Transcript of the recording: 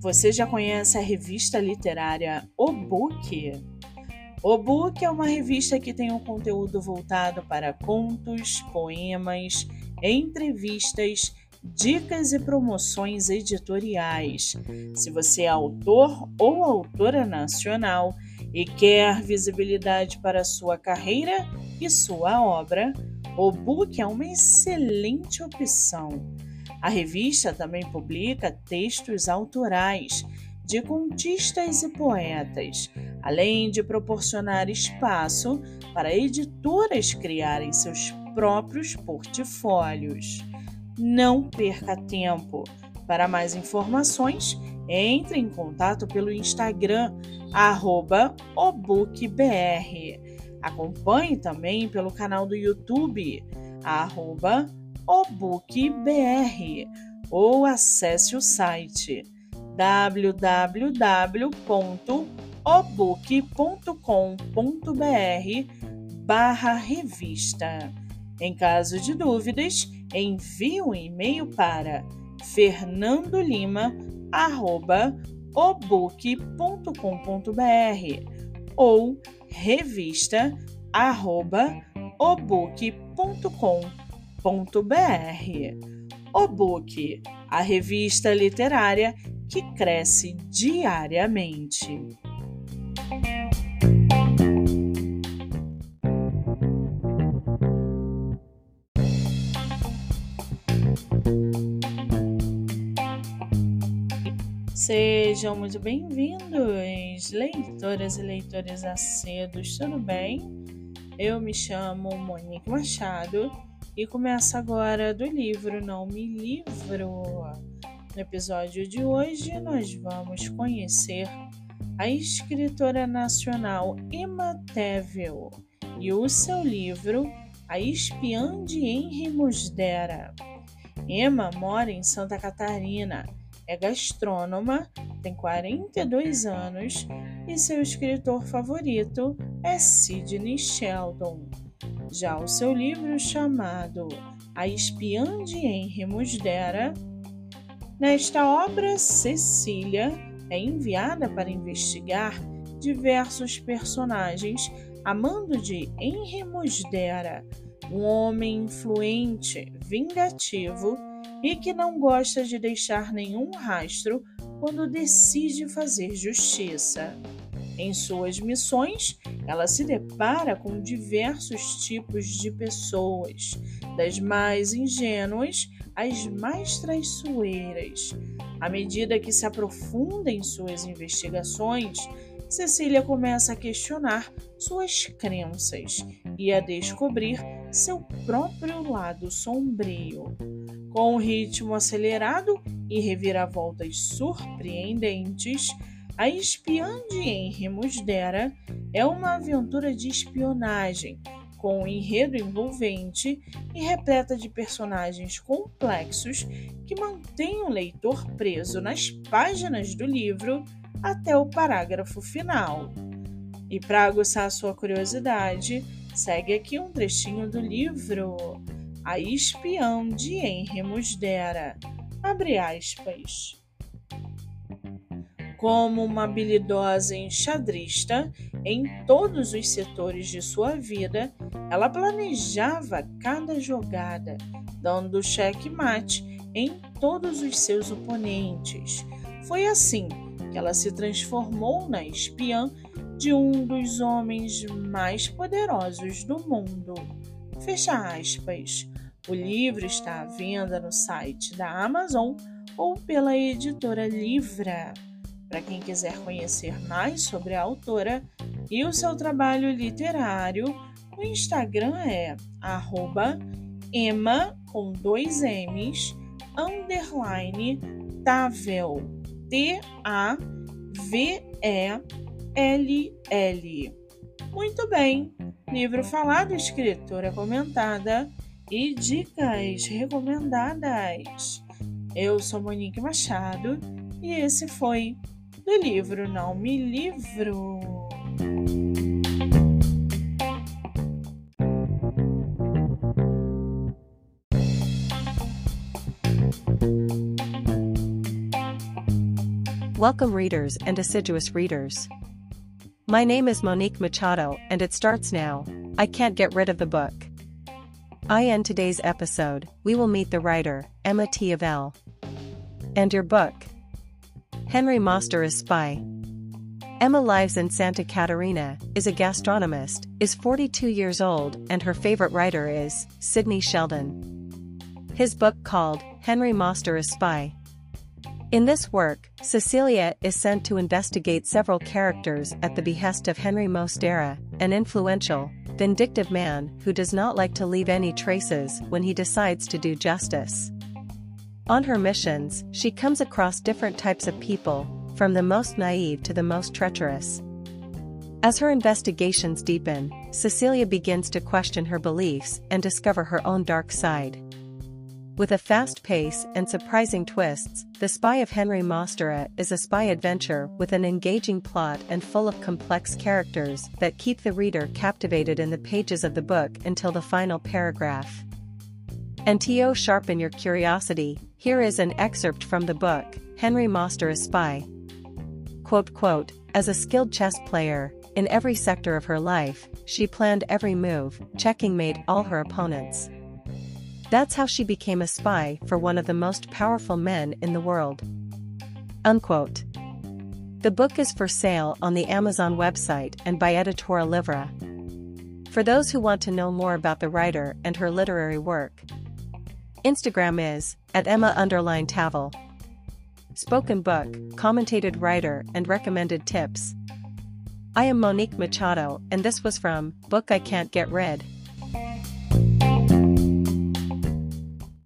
Você já conhece a revista literária O Book? O Book é uma revista que tem um conteúdo voltado para contos, poemas, entrevistas, dicas e promoções editoriais. Se você é autor ou autora nacional e quer visibilidade para sua carreira e sua obra, o Book é uma excelente opção. A revista também publica textos autorais de contistas e poetas, além de proporcionar espaço para editoras criarem seus próprios portfólios. Não perca tempo. Para mais informações, entre em contato pelo Instagram obookbr. Acompanhe também pelo canal do YouTube arroba obookbr ou acesse o site www.obook.com.br barra revista. Em caso de dúvidas, envie um e-mail para fernandolima@obook.com.br ou revista@obook.com.br o Book, a revista literária que cresce diariamente. Sejam muito bem-vindos, leitoras e leitores acedos, tudo bem? Eu me chamo Monique Machado e começa agora do livro Não Me Livro. No episódio de hoje, nós vamos conhecer a escritora nacional Emma Tevel e o seu livro A Espiã de Henry Musdera. Emma mora em Santa Catarina, é gastrônoma, tem 42 anos e seu escritor favorito é Sidney Sheldon. Já o seu livro chamado A Espiã de Henry Musdera, nesta obra, Cecília é enviada para investigar diversos personagens a mando de Henry Musdera, um homem influente, vingativo e que não gosta de deixar nenhum rastro quando decide fazer justiça. Em suas missões, ela se depara com diversos tipos de pessoas, das mais ingênuas às mais traiçoeiras. À medida que se aprofunda em suas investigações, Cecília começa a questionar suas crenças e a descobrir seu próprio lado sombrio. Com um ritmo acelerado e reviravoltas surpreendentes, a Espiã de Henry Musdera é uma aventura de espionagem com um enredo envolvente e repleta de personagens complexos que mantém o leitor preso nas páginas do livro até o parágrafo final. E para aguçar sua curiosidade, segue aqui um trechinho do livro A Espiã de Henry Musdera. Abre aspas. Como uma habilidosa enxadrista em todos os setores de sua vida, ela planejava cada jogada, dando cheque-mate em todos os seus oponentes. Foi assim que ela se transformou na espiã de um dos homens mais poderosos do mundo. Fecha aspas. O livro está à venda no site da Amazon ou pela editora Livra. Para quem quiser conhecer mais sobre a autora e o seu trabalho literário, o Instagram é Emma com dois M's underline Tavel T-A-V-E-L-L. Muito bem! Livro falado, escritora comentada e dicas recomendadas. Eu sou Monique Machado e esse foi do livro Não Me Livro. Welcome, readers and assiduous readers. My name is Monique Machado and it starts now. I can't get rid of the book. I end today's episode, we will meet the writer, Emma T. Avell. And your book. Henry Moster is Spy. Emma lives in Santa Catarina, is a gastronomist, is 42 years old, and her favorite writer is Sidney Sheldon. His book called Henry Moster is Spy. In this work, Cecilia is sent to investigate several characters at the behest of Henry Mostera, an influential, vindictive man who does not like to leave any traces when he decides to do justice. On her missions, she comes across different types of people, from the most naive to the most treacherous. As her investigations deepen, Cecilia begins to question her beliefs and discover her own dark side. With a fast pace and surprising twists, The Spy of Henry Mostera is a spy adventure with an engaging plot and full of complex characters that keep the reader captivated in the pages of the book until the final paragraph. And to sharpen your curiosity, here is an excerpt from the book, Henry Mostera Spy. Quote quote, as a skilled chess player, in every sector of her life, she planned every move, checking mate all her opponents. That's how she became a spy for one of the most powerful men in the world. Unquote. The book is for sale on the Amazon website and by Editora Livre. For those who want to know more about the writer and her literary work, Instagram is at Emma underline Tavel. Spoken book, commentated writer, and recommended tips. I am Monique Machado, and this was from Book I Can't Get Rid.